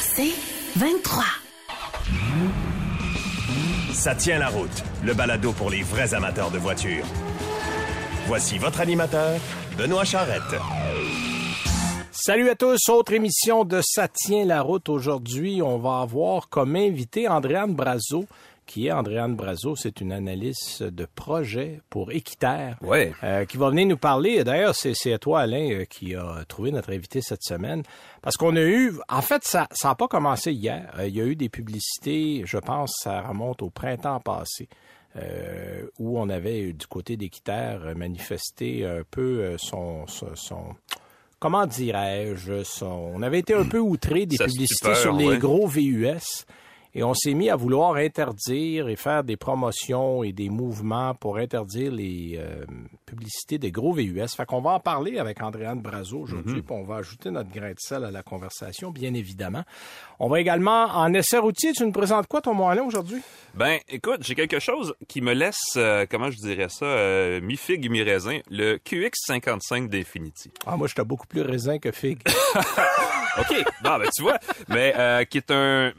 C'est 23. Ça tient la route, le balado pour les vrais amateurs de voitures. Voici votre animateur, Benoît Charrette. Salut à tous, autre émission de Ça tient la route. Aujourd'hui, on va avoir comme invité Andréane Brazo, qui est Andréane Brazo, c'est une analyste de projet pour Équiterre, Ouais. euh, qui va venir nous parler. D'ailleurs, c'est toi, Alain, euh, qui a trouvé notre invité cette semaine. Parce qu'on a eu, en fait, ça n'a pas commencé hier. Euh, il y a eu des publicités, je pense, ça remonte au printemps passé. euh, où on avait du côté d'Équiterre manifesté un peu son, son, son- comment dirais-je, son- on avait été un peu outré des publicités stupeur, sur les ouais. gros VUS. Et on s'est mis à vouloir interdire et faire des promotions et des mouvements pour interdire les euh, publicités des gros VUS. Fait qu'on va en parler avec Andréane Brazo aujourd'hui, puis on va ajouter notre grain de sel à la conversation, bien évidemment. On va également, en essai routier, tu nous présentes quoi ton Alain aujourd'hui? Ben, écoute, j'ai quelque chose qui me laisse, euh, comment je dirais ça, euh, mi-figue, mi-raisin, le QX55 d'Infinity. Ah, moi, j'étais beaucoup plus raisin que figue. OK, bon, ben, tu vois, mais qui est un...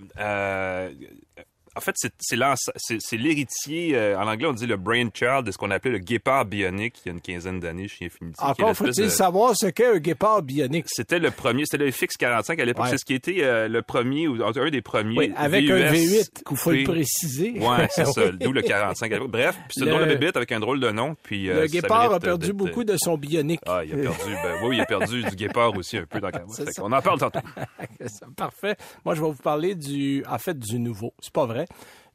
euh, en fait, c'est l'héritier, euh, en anglais on dit le brainchild de ce qu'on appelait le guépard bionique il y a une quinzaine d'années chez Infinity. Encore faut-il de- savoir ce qu'est un guépard bionique. C'était le premier, c'était le FX45 à l'époque. Ouais. C'est ce qui était euh, le premier, ou un des premiers. Oui, avec VUS un V8, qu'il faut le préciser. Ouais, c'est ça. D'où le 45 à l'époque. Bref, puis c'est Le- drôle de bébête avec un drôle de nom. Puis, euh, Le guépard a perdu beaucoup de son bionique. Ah, il a perdu. Ben oui, il a perdu du guépard aussi un peu dans ça. On en parle tantôt. Parfait. Moi, je vais vous parler du, en fait, du nouveau. C'est pas vrai.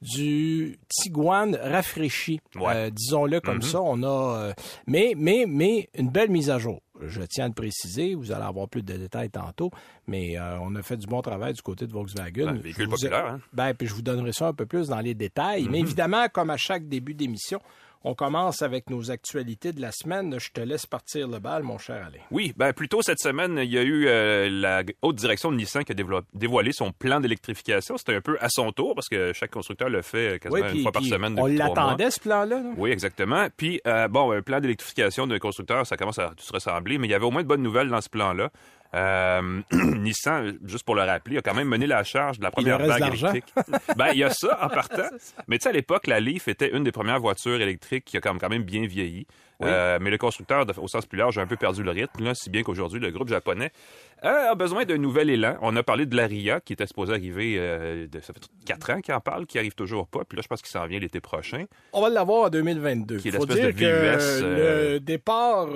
Du Tiguan rafraîchi. Ouais. Euh, disons-le comme ça. On a, euh, mais, mais, mais une belle mise à jour. Je tiens à le préciser. Vous allez avoir plus de détails tantôt. Mais euh, on a fait du bon travail du côté de Volkswagen. Un véhicule ai- populaire, hein? Ben, puis je vous donnerai ça un peu plus dans les détails. Mais évidemment, comme à chaque début d'émission, on commence avec nos actualités de la semaine. Je te laisse partir le bal, mon cher Alain. Oui, ben plus tôt cette semaine, il y a eu euh, la haute direction de Nissan qui a dévoilé son plan d'électrification. C'était un peu à son tour parce que chaque constructeur le fait euh, quasiment Oui, une fois par semaine. on l'attendait, ce plan-là. là? Oui, exactement. Puis, euh, bon, un plan d'électrification d'un constructeur, ça commence à se ressembler, mais il y avait au moins de bonnes nouvelles dans ce plan-là. Euh, Nissan, juste pour le rappeler, a quand même mené la charge de la première vague électrique. ben, il y a ça en partant. Mais tu sais, à l'époque, la Leaf était une des premières voitures électriques qui a quand même, bien vieilli. Euh, mais le constructeur, au sens plus large, a un peu perdu le rythme, là, si bien qu'aujourd'hui, le groupe japonais euh, a besoin d'un nouvel élan. On a parlé de l'Aria, qui était supposé arriver, euh, de, ça fait quatre ans qu'il en parle, qui arrive toujours pas. Puis là, je pense qu'il s'en vient l'été prochain. On va l'avoir en 2022. Qui est Faut dire de que euh, le départ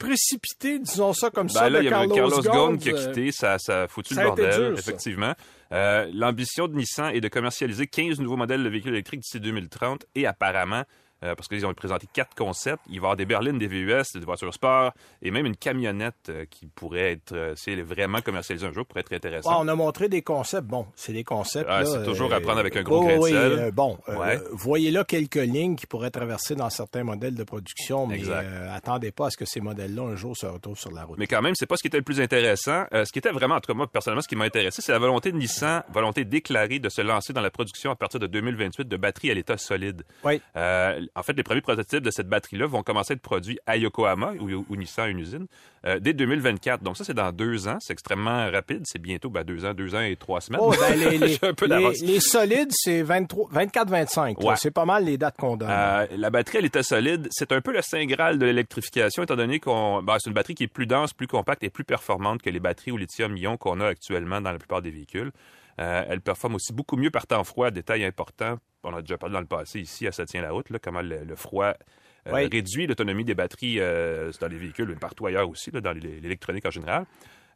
précipité, disons ça comme ça, Ben là, de il y avait Carlos, Carlos Ghosn qui a quitté, ça, ça a foutu ça le bordel, dur, ça. effectivement. Euh, L'ambition de Nissan est de commercialiser 15 nouveaux modèles de véhicules électriques d'ici 2030 et apparemment, euh, parce qu'ils ont présenté quatre concepts, il va y avoir des berlines, des VUS, des voitures sport et même une camionnette euh, qui pourrait être, euh, si elle est vraiment commercialisée un jour, pourrait être intéressante. on a montré des concepts. Bon, c'est des concepts. Ah, c'est toujours euh, à prendre avec un gros oui, grain de oui, sel. bon, Ouais. voyez là quelques lignes qui pourraient traverser dans certains modèles de production, mais attendez pas à ce que ces modèles-là un jour se retrouvent sur la route. Mais quand même, c'est pas ce qui était le plus intéressant. Ce qui était vraiment, en tout cas moi personnellement, ce qui m'a intéressé, c'est la volonté de Nissan, volonté déclarée de se lancer dans la production à partir de 2028 de batteries à l'état solide. Oui. En fait, les premiers prototypes de cette batterie-là vont commencer à être produits à Yokohama, où, où Nissan a une usine, euh, dès 2024. Donc ça, c'est dans deux ans. C'est extrêmement rapide. C'est bientôt ben, deux ans, deux ans et trois semaines. Oh, ben, les, les, J'ai un peu les- d'avance. les solides, c'est 24-25. Ouais. C'est pas mal les dates qu'on donne. Euh, la batterie à l'état solide, c'est un peu le saint graal de l'électrification, étant donné qu'on, ben, c'est une batterie qui est plus dense, plus compacte et plus performante que les batteries au lithium-ion qu'on a actuellement dans la plupart des véhicules. Euh, elle performe aussi beaucoup mieux par temps froid, détail important. On a déjà parlé dans le passé ici à Ça tient la route, là, comment le, le froid euh, Oui. réduit l'autonomie des batteries euh, dans les véhicules, mais partout ailleurs aussi, là, dans l'électronique en général.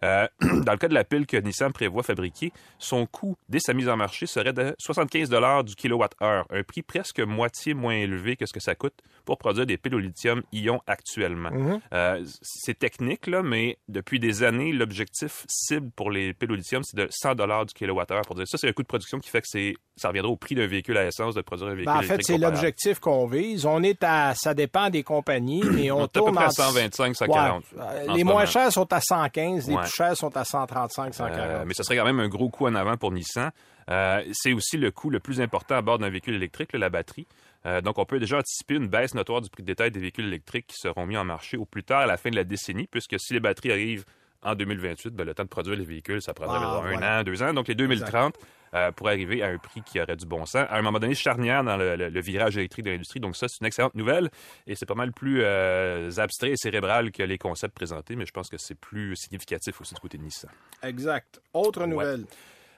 Euh, dans le cas de la pile que Nissan prévoit fabriquer, son coût dès sa mise en marché serait de 75 du kilowatt-heure, un prix presque moitié moins élevé que ce que ça coûte pour produire des piles au lithium-ion actuellement. Euh, c'est technique, là, mais depuis des années, l'objectif cible pour les piles au lithium, c'est de 100 du kilowatt-heure. Pour dire ça, c'est un coût de production qui fait que c'est, ça reviendra au prix d'un véhicule à essence de produire un véhicule Ben, en fait, c'est l'objectif qu'on vise. On est à, ça dépend des compagnies, mais on, On est à peu tourne près à en 125, 140 Ouais. en Euh, Les moins chers sont à 115, les Ouais. Plus chers sont à 135, 140. Euh, mais ce serait quand même un gros coup en avant pour Nissan. Euh, c'est aussi le coût le plus important à bord d'un véhicule électrique, là, la batterie. Euh, donc, on peut déjà anticiper une baisse notoire du prix de détail des véhicules électriques qui seront mis en marché au plus tard à la fin de la décennie, puisque si les batteries arrivent en 2028, ben, le temps de produire les véhicules, ça prendrait Ah, un voilà. an, deux ans. Donc, les 2030 euh, pour arriver à un prix qui aurait du bon sens. À un moment donné, charnière dans le, le- le virage électrique de l'industrie. Donc, ça, c'est une excellente nouvelle. Et c'est pas mal plus euh, abstrait et cérébral que les concepts présentés, mais je pense que c'est plus significatif aussi du côté de Nissan. Exact. Autre nouvelle.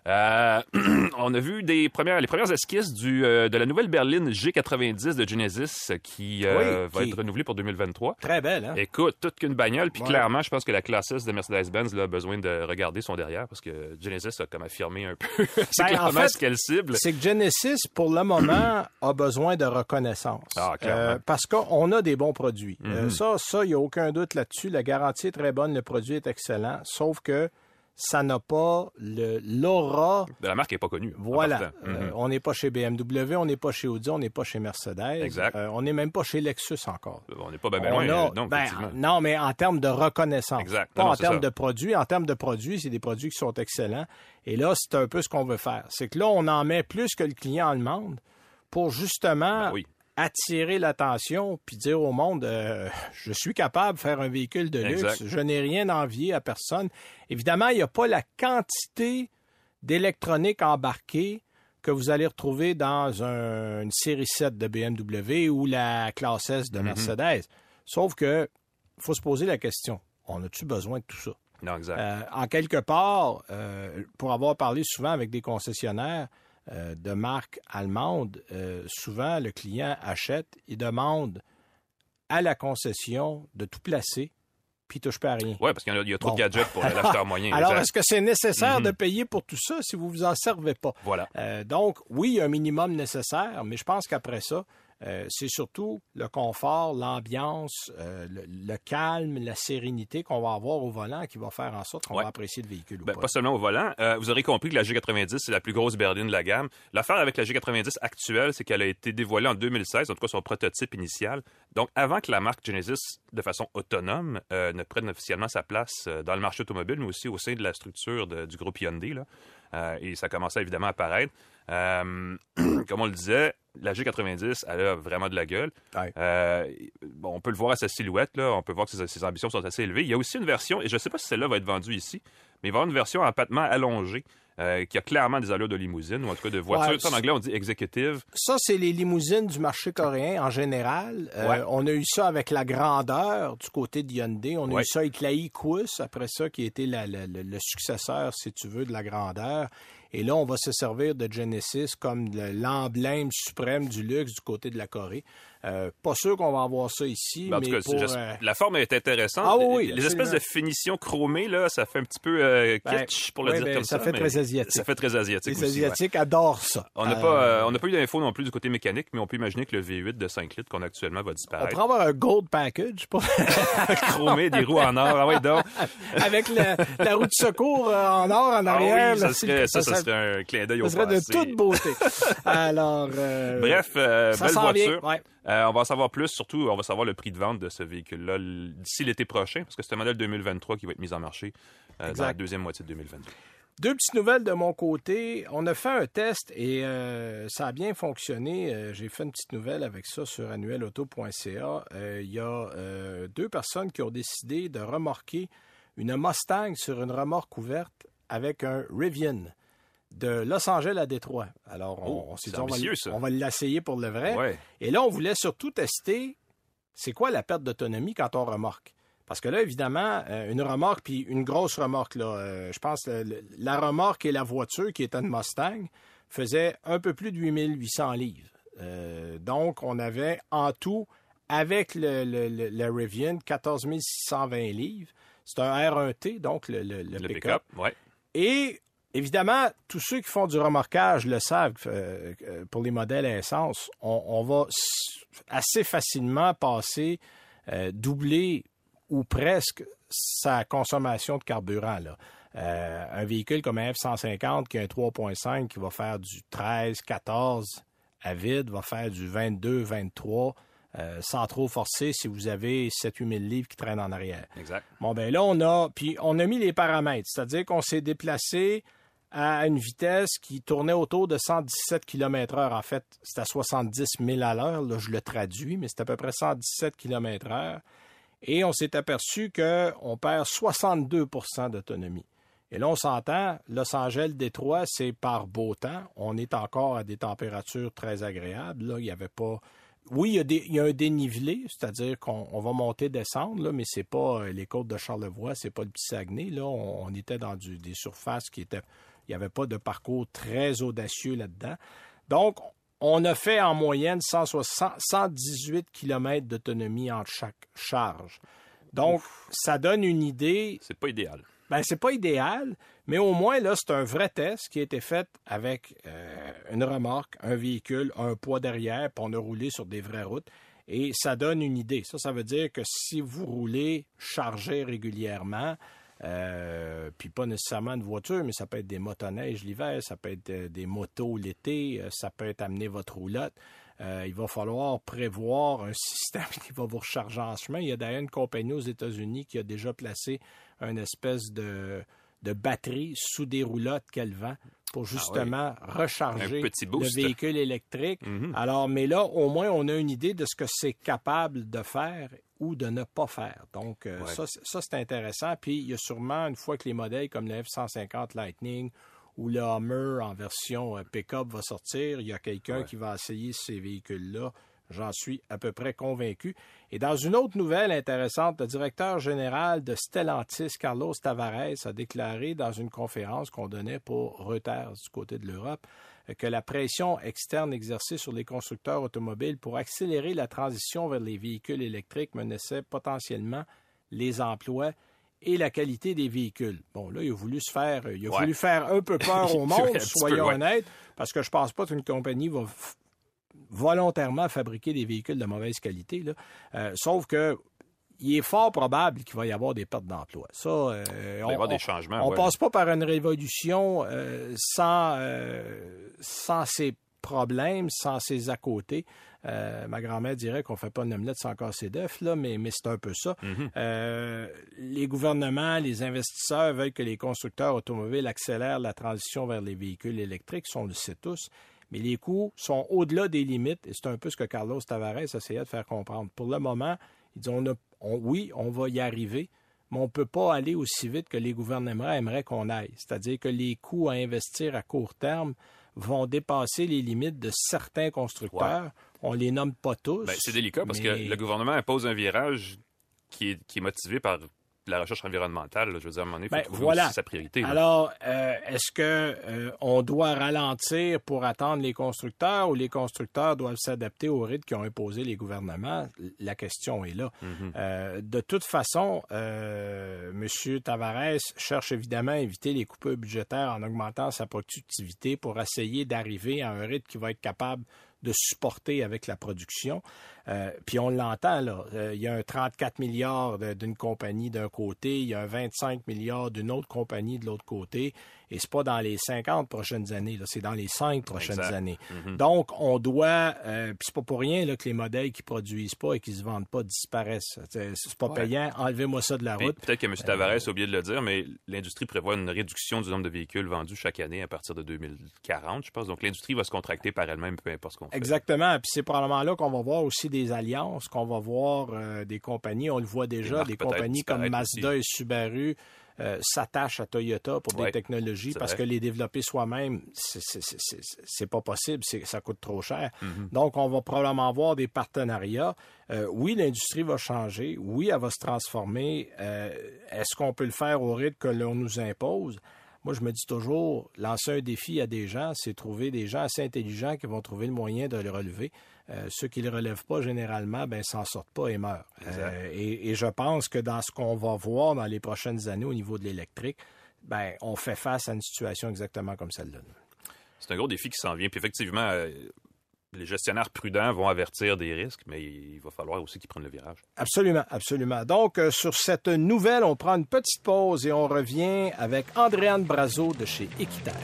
Euh, on a vu des premières, les premières esquisses du, euh, de la nouvelle berline G90 de Genesis qui euh, Oui, va qui- être renouvelée pour 2023. Très belle, hein? Écoute, toute qu'une bagnole, puis Ouais. clairement, je pense que la classe S de Mercedes-Benz a besoin de regarder son derrière parce que Genesis a comme affirmé un peu c'est Ben, en clairement fait, ce qu'elle cible. C'est que Genesis, pour le moment, a besoin de reconnaissance. Ah, clairement. parce qu'on a des bons produits. Mhm. ça, ça, il n'y a aucun doute là-dessus. La garantie est très bonne, le produit est excellent, sauf que ça n'a pas le- l'aura. La marque n'est pas connue. Voilà. Euh, Mhm. on n'est pas chez BMW, on n'est pas chez Audi, on n'est pas chez Mercedes. Exact. Euh, on n'est même pas chez Lexus encore. On n'est pas bien loin. a- non, ben, effectivement. non, mais en termes de reconnaissance. Exact. Pas Non, non, en termes ça. de produits. En termes de produits, c'est des produits qui sont excellents. Et là, c'est un peu ce qu'on veut faire. C'est que là, on en met plus que le client en demande pour justement Ben oui. Attirer l'attention puis dire au monde euh, je suis capable de faire un véhicule de luxe, Exact. je n'ai rien à envier à personne. Évidemment, il n'y a pas la quantité d'électronique embarquée que vous allez retrouver dans un- une série 7 de BMW ou la classe S Mm-hmm. de Mercedes. Sauf que faut se poser la question, on a-tu besoin de tout ça? Non, exact. Euh, en quelque part, euh, pour avoir parlé souvent avec des concessionnaires euh, de marques allemandes, euh, souvent le client achète, il demande à la concession de tout placer, puis il touche pas à rien. Oui, parce qu'il y, a- il y a trop Bon. de gadgets pour l'acheteur moyen. Alors, est-ce que c'est nécessaire Mhm. de payer pour tout ça si vous vous en servez pas? Voilà. Euh, donc, oui, il y a un minimum nécessaire, mais je pense qu'après ça, euh, c'est surtout le confort, l'ambiance, euh, le, le calme, la sérénité qu'on va avoir au volant qui va faire en sorte qu'on Ouais. va apprécier le véhicule. ou Ben, pas. pas seulement au volant. Euh, vous aurez compris que la G90, c'est la plus grosse berline de la gamme. L'affaire avec la G90 actuelle, c'est qu'elle a été dévoilée en 2016, en tout cas son prototype initial. Donc, avant que la marque Genesis, de façon autonome, ne prenne officiellement sa place dans le marché automobile, mais aussi au sein de la structure de- du groupe Hyundai. Là. Et ça commençait évidemment à apparaître. Euh, comme on le disait, la G90, elle a vraiment de la gueule. Euh, bon, on peut le voir à sa silhouette, là. on peut voir que ses, ses ambitions sont assez élevées. Il y a aussi une version, et je ne sais pas si celle-là va être vendue ici, mais il va y avoir une version en empattement allongé euh, qui a clairement des allures de limousine, ou en tout cas de voiture. Ouais, en anglais, on dit executive. Ça, c'est les limousines du marché coréen en général. Euh, Ouais. On a eu ça avec la grandeur du côté de Hyundai. On a Ouais. eu ça avec la Equus, après ça, qui était la- la- la- le successeur, si tu veux, de la grandeur. Et là, on va se servir de Genesis comme le- l'emblème suprême du luxe du côté de la Corée. Euh, pas sûr qu'on va avoir ça ici, Ben, en tout mais cas, pour, c'est- euh, la forme est intéressante. Ah oui, oui, les espèces de finitions chromées, là, ça fait un petit peu euh, Ben, pour le ouais, dire ben, comme ça ça. fait très asiatique. Ça fait très asiatique les aussi, ouais. Asiatiques adorent ça. On n'a pas, euh, on n'a pas eu d'infos non plus du côté mécanique, mais on peut imaginer que le V8 de 5 litres qu'on a actuellement va on disparaître. pourrait avoir un gold package pour- Chromé, des roues en or. Ah ouais, donc. avec la, la roue de secours en or en Ah arrière. oui, ça serait, ça, ça serait- serait un clin d'œil au Ça serait de toute beauté. Alors, Bref, belle voiture. Euh, on va en savoir plus, surtout, on va savoir le prix de vente de ce véhicule-là d'ici l'été prochain, parce que c'est un modèle 2023 qui va être mis en marché euh, dans la deuxième moitié de 2022. Deux petites nouvelles de mon côté. On a fait un test et euh, ça a bien fonctionné. Euh, J'ai fait une petite nouvelle avec ça sur annuelauto.ca. Euh, Il y a deux personnes qui ont décidé de remorquer une Mustang sur une remorque ouverte avec un Rivian de Los Angeles à Détroit. Alors, on, Oh, on s'est dit, on va, on va l'essayer pour le vrai. Ouais. Et là, on voulait surtout tester c'est quoi la perte d'autonomie quand on remorque? Parce que là, évidemment, euh, une remorque, puis une grosse remorque, là, euh, je pense la remorque et la voiture, qui était une Mustang, faisait un peu plus de 8800 livres. Euh, donc, on avait en tout, avec le, le, le- le Rivian, 14 620 livres. C'est un R1T, donc le, le, pick-up. ouais. Et évidemment, tous ceux qui font du remorquage le savent, euh, euh, pour les modèles à essence, on, on va assez facilement passer, euh, doubler ou presque sa consommation de carburant. Là. Euh, un véhicule comme un F-150 qui a un 3.5 qui va faire du 13, 14 à vide, va faire du 22, 23 euh, sans trop forcer si vous avez 7-8 000 livres qui traînent en arrière. Exact. Bon, ben là, on a, puis on a mis les paramètres, c'est-à-dire qu'on s'est déplacé à une vitesse qui tournait autour de 117 km heure. En fait, c'est à 70 000 à l'heure, là, je le traduis, mais c'est à peu près 117 km heure. Et on s'est aperçu qu'on perd 62% d'autonomie. Et là, on s'entend, Los Angeles, Détroit, c'est par beau temps. On est encore à des températures très agréables. Là, il n'y avait pas. Oui, il y, a un dénivelé, c'est-à-dire qu'on va monter, descendre, là, mais c'est pas euh, les côtes de Charlevoix, c'est pas le petit. Là, on, était dans des surfaces qui étaient. Il n'y avait pas de parcours très audacieux là-dedans. Donc, on a fait en moyenne 118 km d'autonomie entre chaque charge. Donc, ça donne une idée. C'est pas idéal. Ben, c'est pas idéal, mais au moins, là, c'est un vrai test qui a été fait avec euh, une remorque, un véhicule, un poids derrière, puis on a roulé sur des vraies routes. Et ça donne une idée. Ça, ça veut dire que si vous roulez chargé régulièrement, euh, puis pas nécessairement une voiture, mais ça peut être des motoneiges l'hiver, ça peut être euh, des motos l'été, ça peut être amener votre roulotte. il va falloir prévoir un système qui va vous recharger en chemin. Il y a d'ailleurs une compagnie aux États-Unis qui a déjà placé une espèce de, de batterie sous des roulottes qu'elle vend pour ah justement recharger le véhicule électrique. Mhm. Alors, mais là, au moins, on a une idée de ce que c'est capable de faire ou de ne pas faire. Donc, euh, ça, ça c'est intéressant. Puis, il y a sûrement, une fois que les modèles comme le F-150 Lightning ou le Hummer en version euh, pick-up va sortir, il y a quelqu'un qui va essayer ces véhicules-là J'en suis à peu près convaincu. Et dans une autre nouvelle intéressante, le directeur général de Stellantis, Carlos Tavares, a déclaré dans une conférence qu'on donnait pour Reuters du côté de l'Europe que la pression externe exercée sur les constructeurs automobiles pour accélérer la transition vers les véhicules électriques menaçait potentiellement les emplois et la qualité des véhicules. Bon, là, il a voulu se faire, il a voulu faire un peu peur au monde, soyons honnêtes, parce que je pense pas qu'une compagnie va volontairement fabriquer des véhicules de mauvaise qualité. Là. Euh, sauf que il est fort probable qu'il va y avoir des pertes d'emploi. Ça, euh, il va y avoir des changements. On ne passe pas par une révolution euh, sans, sans ces problèmes, sans ces à côté. ma grand-mère dirait qu'on fait pas une omelette sans casser d'œufs, là, mais, mais c'est un peu ça. Mm-hmm. les gouvernements, les investisseurs veulent que les constructeurs automobiles accélèrent la transition vers les véhicules électriques, on le sait tous mais les coûts sont au-delà des limites et c'est un peu ce que Carlos Tavares essayait de faire comprendre. Pour le moment, ils disent on oui, on va y arriver, mais on ne peut pas aller aussi vite que les gouvernements aimeraient qu'on aille. C'est-à-dire que les coûts à investir à court terme vont dépasser les limites de certains constructeurs. On les nomme pas tous. Ben, c'est délicat parce que le gouvernement impose un virage qui est, qui est motivé par la recherche environnementale, je veux dire, à un moment donné, il faut ben, voilà. sa priorité. Alors, euh, est-ce que euh, on doit ralentir pour attendre les constructeurs ou les constructeurs doivent s'adapter au rythme qu'ont imposé les gouvernements? La question est là. Mhm. euh, de toute façon, M. Tavares cherche évidemment à éviter les coupures budgétaires en augmentant sa productivité pour essayer d'arriver à un rythme qui va être capable de supporter avec la production. Euh, puis on l'entend, là. Euh, il y a un 34 milliards d'une compagnie d'un côté, il y a un 25 milliards d'une autre compagnie de l'autre côté. Et c'est pas dans les 50 prochaines années, là, c'est dans les 5 prochaines années. Mm-hmm. Donc, on doit, euh, puis c'est pas pour rien là, que les modèles qui produisent pas et qui se vendent pas disparaissent. C'est pas payant, enlevez-moi ça de la route. Peut-être que M. Tavares a oublié de le dire, mais l'industrie prévoit une réduction du nombre de véhicules vendus chaque année à partir de 2040, je pense. Donc, l'industrie va se contracter par elle-même, peu importe ce qu'on fait. Exactement. Puis c'est probablement là qu'on va voir aussi des alliances, qu'on va voir euh, des compagnies, on le voit déjà, des compagnies comme Mazda et Subaru euh, s'attachent à Toyota pour des technologies parce que les développer soi-même, c'est pas possible, ça coûte trop cher. Mm-hmm. Donc, on va probablement avoir des partenariats. Euh, oui, l'industrie va changer. Oui, elle va se transformer. Est-ce qu'on peut le faire au rythme que l'on nous impose? Moi, je me dis toujours, lancer un défi à des gens, c'est trouver des gens assez intelligents qui vont trouver le moyen de le relever. Euh, ceux qui le relèvent pas, généralement, ben, s'en sortent pas et meurent. Euh, et, je pense que dans ce qu'on va voir dans les prochaines années au niveau de l'électrique, ben, on fait face à une situation exactement comme celle-là. C'est un gros défi qui s'en vient. Puis effectivement, euh, les gestionnaires prudents vont avertir des risques, mais il va falloir aussi qu'ils prennent le virage. Absolument, absolument. Donc, euh, sur cette nouvelle, on prend une petite pause et on revient avec Andréane Brazo de chez Équiterre.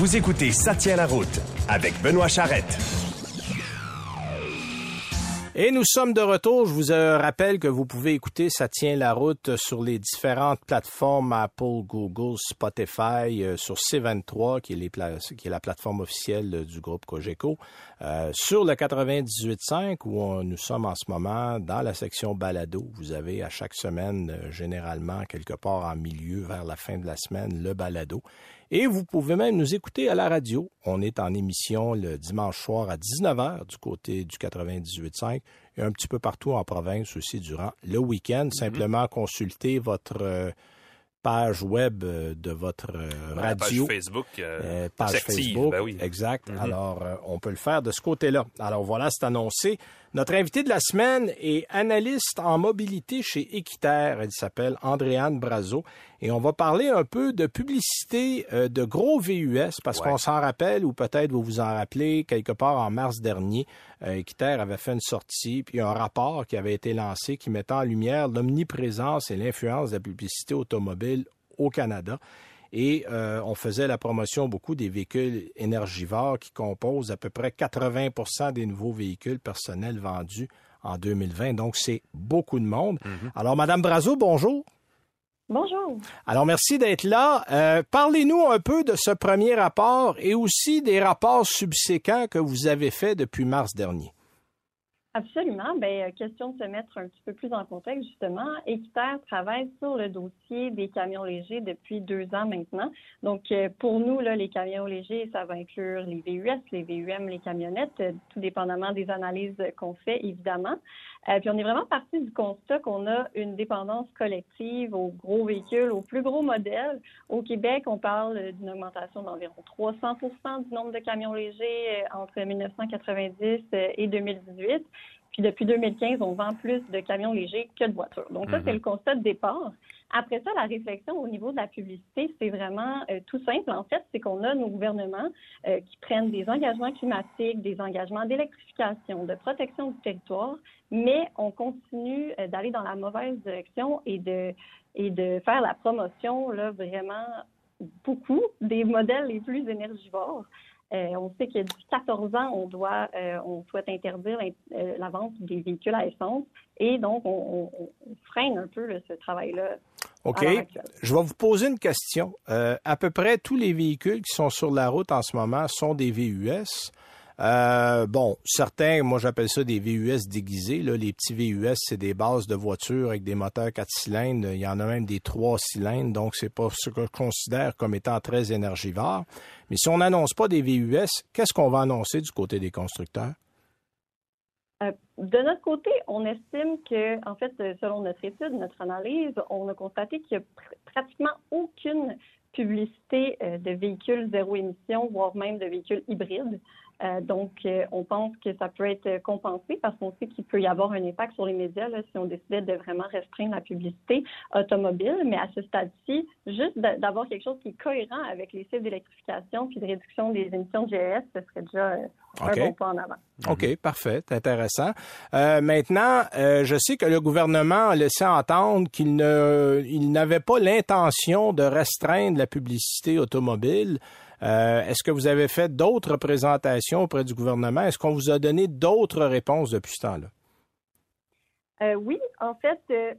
Vous écoutez Ça tient la route avec Benoît Charrette. Et nous sommes de retour. Je vous euh, rappelle que vous pouvez écouter Ça tient la route sur les différentes plateformes Apple, Google, Spotify, euh, sur C23, qui est, la plateforme officielle du groupe Cogeco, euh, sur le 98.5, où nous sommes en ce moment dans la section balado. Vous avez à chaque semaine, généralement, quelque part en milieu, vers la fin de la semaine, le balado. Et vous pouvez même nous écouter à la radio. On est en émission le dimanche soir à 19h du côté du 98.5 et un petit peu partout en province aussi durant le week-end. Mm-hmm. Simplement consulter votre euh, page web euh, de votre radio. Page Facebook. page Facebook, ben oui. exact. Alors, on peut le faire de ce côté-là. Alors voilà, c'est annoncé. Notre invité de la semaine est analyste en mobilité chez Équiterre. Elle s'appelle Andréane Brazo. Et on va parler un peu de publicité euh, de gros VUS parce qu'on s'en rappelle ou peut-être vous vous en rappelez quelque part en mars dernier, euh, Équiterre avait fait une sortie puis un rapport qui avait été lancé qui mettait en lumière l'omniprésence et l'influence de la publicité automobile au Canada et euh, on faisait la promotion beaucoup des véhicules énergivores qui composent à peu près 80% des nouveaux véhicules personnels vendus en 2020. Donc, c'est beaucoup de monde. Mhm. Alors, Madame Brazo, bonjour. Bonjour. Alors, merci d'être là. Euh, parlez-nous un peu de ce premier rapport et aussi des rapports subséquents que vous avez faits depuis mars dernier. Absolument. Bien, euh, question de se mettre un petit peu plus en contexte, justement. Équiterre travaille sur le dossier des camions légers depuis deux ans maintenant. Donc, euh, pour nous, là, les camions légers, ça va inclure les VUS, les VUM, les camionnettes, euh, tout dépendamment des analyses qu'on fait, évidemment. Puis, on est vraiment parti du constat qu'on a une dépendance collective aux gros véhicules, aux plus gros modèles. Au Québec, on parle d'une augmentation d'environ 300 du nombre de camions légers entre 1990 et 2018. Puis depuis 2015, on vend plus de camions légers que de voitures. Donc ça, c'est mhm. le constat de départ. Après ça, la réflexion au niveau de la publicité, c'est vraiment euh, tout simple. En fait, c'est qu'on a nos gouvernements euh, qui prennent des engagements climatiques, des engagements d'électrification, de protection du territoire, mais on continue euh, d'aller dans la mauvaise direction et de, et de faire la promotion là, vraiment beaucoup des modèles les plus énergivores. Euh, on sait que depuis 14 ans, on doit, euh, on souhaite interdire euh, la vente des véhicules à essence, et donc on, freine un peu ce travail-là. OK. Je vais vous poser une question. à peu près tous les véhicules qui sont sur la route en ce moment sont des VUS. Euh, bon, certains, moi j'appelle ça des VUS déguisés. Les petits VUS, c'est des bases de voitures avec des moteurs 4 cylindres. Il y en a même des 3 cylindres, donc c'est pas ce que je considère comme étant très énergivore. Mais si on n'annonce pas des VUS, qu'est-ce qu'on va annoncer du côté des constructeurs? Euh, de notre côté, on estime que, en fait, selon notre étude, notre analyse, on a constaté qu'il n'y a pratiquement aucune publicité euh, de véhicules zéro émission, voire même de véhicules hybrides. Euh, donc, euh, on pense que ça peut être compensé parce qu'on sait qu'il peut y avoir un impact sur les médias si on décidait de vraiment restreindre la publicité automobile. Mais à ce stade-ci, juste d'avoir quelque chose qui est cohérent avec les cibles d'électrification puis de réduction des émissions de GES, ce serait déjà un bon pas en avant. OK, parfait, intéressant. maintenant, je sais que le gouvernement a laissé entendre qu'il n'avait pas l'intention de restreindre la publicité automobile. Euh, est-ce que vous avez fait d'autres présentations auprès du gouvernement? Est-ce qu'on vous a donné d'autres réponses depuis ce temps-là? Euh, oui, en fait, euh,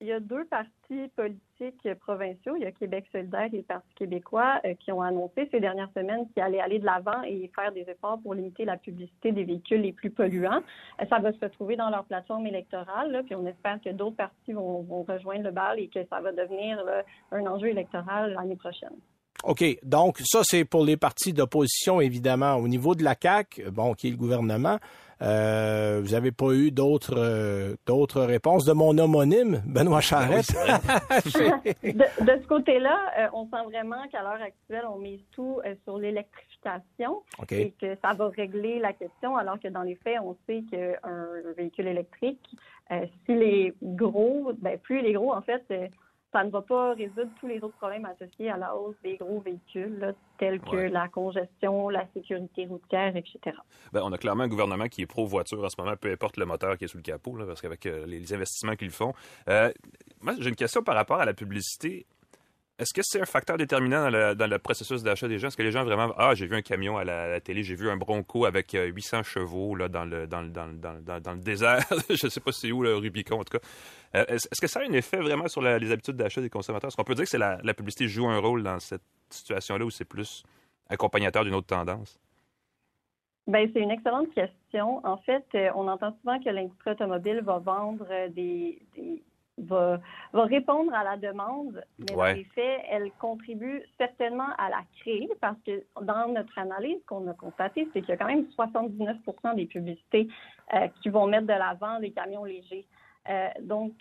il y a deux partis politiques provinciaux. Il y a Québec solidaire et le Parti québécois qui ont annoncé ces dernières semaines qu'ils allaient aller de l'avant et faire des efforts pour limiter la publicité des véhicules les plus polluants. ça va se retrouver dans leur plateforme électorale, puis on espère que d'autres partis vont, rejoindre le bal et que ça va devenir un enjeu électoral l'année prochaine. OK. Donc, ça, c'est pour les partis d'opposition, évidemment. Au niveau de la CAQ, bon, qui est le gouvernement, euh, vous n'avez pas eu d'autres euh, d'autres réponses de mon homonyme, Benoît ah Charette? de, ce côté-là, euh, on sent vraiment qu'à l'heure actuelle, on mise tout sur l'électrification et que ça va régler la question, alors que dans les faits, on sait qu'un véhicule électrique, s'il est gros, ben, plus il est gros, en fait, ça ne va pas résoudre tous les autres problèmes associés à la hausse des gros véhicules, tels que la congestion, la sécurité routière, etc. Ben, on a clairement un gouvernement qui est pro-voiture en ce moment, peu importe le moteur qui est sous le capot, parce qu'avec euh, les investissements qu'ils font. Euh, moi, j'ai une question par rapport à la publicité. est-ce que c'est un facteur déterminant dans le, processus d'achat des gens? Est-ce que les gens vraiment, ah, j'ai vu un camion à la, télé, j'ai vu un Bronco avec 800 euh, chevaux là, dans, le, dans, le désert, je ne sais pas c'est où, le Rubicon en tout cas. Euh, est-ce, que ça a un effet vraiment sur les habitudes d'achat des consommateurs? Est-ce qu'on peut dire que c'est la, publicité joue un rôle dans cette situation-là ou c'est plus accompagnateur d'une autre tendance? Bien, c'est une excellente question. En fait, euh, on entend souvent que l'industrie automobile va vendre des va, va répondre à la demande, mais les faits, elle contribue certainement à la créer parce que dans notre analyse, qu'on a constaté, c'est qu'il y a quand même 79% des publicités euh, qui vont mettre de l'avant les camions légers. Euh, donc,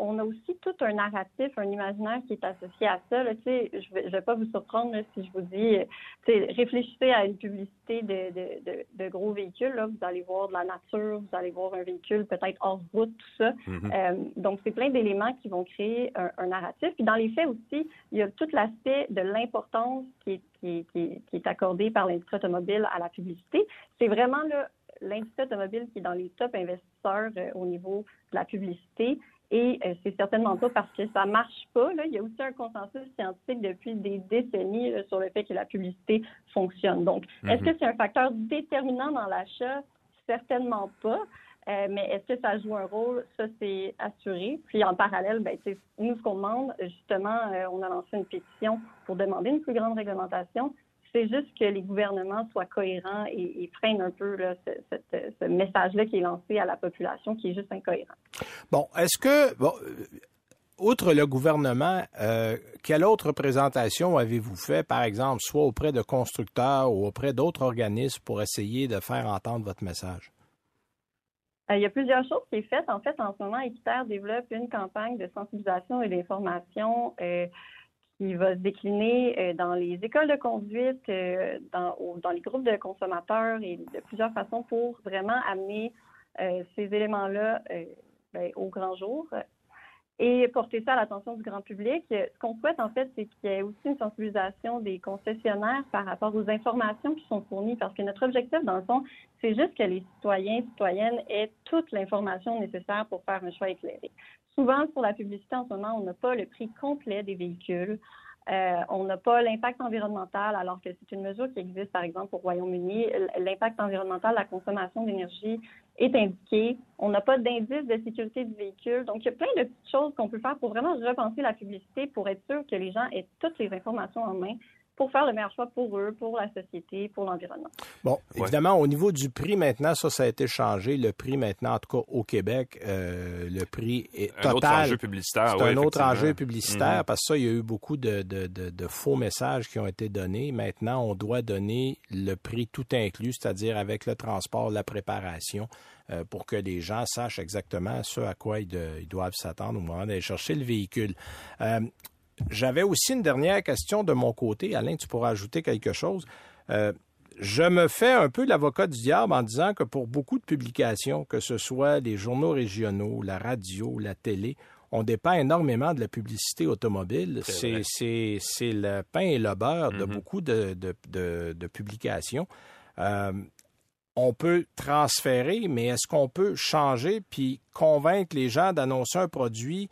on a aussi tout un narratif, un imaginaire qui est associé à ça. je ne vais, pas vous surprendre si je vous dis, réfléchissez à une publicité de, gros véhicules. Là, vous allez voir de la nature, vous allez voir un véhicule peut-être hors route, tout ça. Mm-hmm. Euh, donc, c'est plein d'éléments qui vont créer un, narratif. Puis dans les faits aussi, il y a tout l'aspect de l'importance qui est, qui, est accordée par l'industrie automobile à la publicité. C'est vraiment l'industrie automobile qui est dans les top investisseurs euh, au niveau de la publicité. Et euh, c'est certainement pas parce que ça marche pas. Là. Il y a aussi un consensus scientifique depuis des décennies sur le fait que la publicité fonctionne. Donc, est-ce que mhm. c'est un facteur déterminant dans l'achat? Certainement pas. Euh, mais est-ce que ça joue un rôle? Ça, c'est assuré. Puis en parallèle, ben, nous, ce qu'on demande, justement, euh, on a lancé une pétition pour demander une plus grande réglementation. C'est juste que les gouvernements soient cohérents et, freinent un peu ce, message-là qui est lancé à la population, qui est juste incohérent. Bon, est-ce que, bon, euh, outre le gouvernement, euh, quelle autre présentation avez-vous fait, par exemple, soit auprès de constructeurs ou auprès d'autres organismes pour essayer de faire entendre votre message? Euh, il y a plusieurs choses qui sont faites. En fait, en ce moment, Équiterre développe une campagne de sensibilisation et d'information qui va se décliner euh, dans les écoles de conduite, euh, dans, dans, les groupes de consommateurs et de plusieurs façons pour vraiment amener euh, ces éléments-là ben, au grand jour et porter ça à l'attention du grand public. Ce qu'on souhaite, en fait, c'est qu'il y ait aussi une sensibilisation des concessionnaires par rapport aux informations qui sont fournies, parce que notre objectif, dans le fond, c'est juste que les citoyens et citoyennes aient toute l'information nécessaire pour faire un choix éclairé. Souvent, sur la publicité en ce moment, on n'a pas le prix complet des véhicules. Euh, on n'a pas l'impact environnemental, alors que c'est une mesure qui existe, par exemple, au Royaume-Uni. L'impact environnemental, la consommation d'énergie est indiqué. On n'a pas d'indice de sécurité du véhicule. Donc, il y a plein de petites choses qu'on peut faire pour vraiment repenser la publicité pour être sûr que les gens aient toutes les informations en main pour faire le meilleur choix pour eux, pour la société, pour l'environnement. Bon, évidemment, au niveau du prix maintenant, ça, ça a été changé. Le prix maintenant, en tout cas au Québec, euh, le prix est total. Un autre enjeu publicitaire. C'est un autre enjeu publicitaire mhm. parce que ça, il y a eu beaucoup de, faux messages qui ont été donnés. Maintenant, on doit donner le prix tout inclus, c'est-à-dire avec le transport, la préparation euh, pour que les gens sachent exactement ce à quoi ils, doivent s'attendre au moment d'aller chercher le véhicule. Euh, j'avais aussi une dernière question de mon côté. Alain, tu pourras ajouter quelque chose. Euh, je me fais un peu l'avocat du diable en disant que pour beaucoup de publications, que ce soit les journaux régionaux, la radio, la télé, on dépend énormément de la publicité automobile. C'est le pain et le beurre de mm-hmm. beaucoup de, publications. Euh, on peut transférer, mais est-ce qu'on peut changer puis convaincre les gens d'annoncer un produit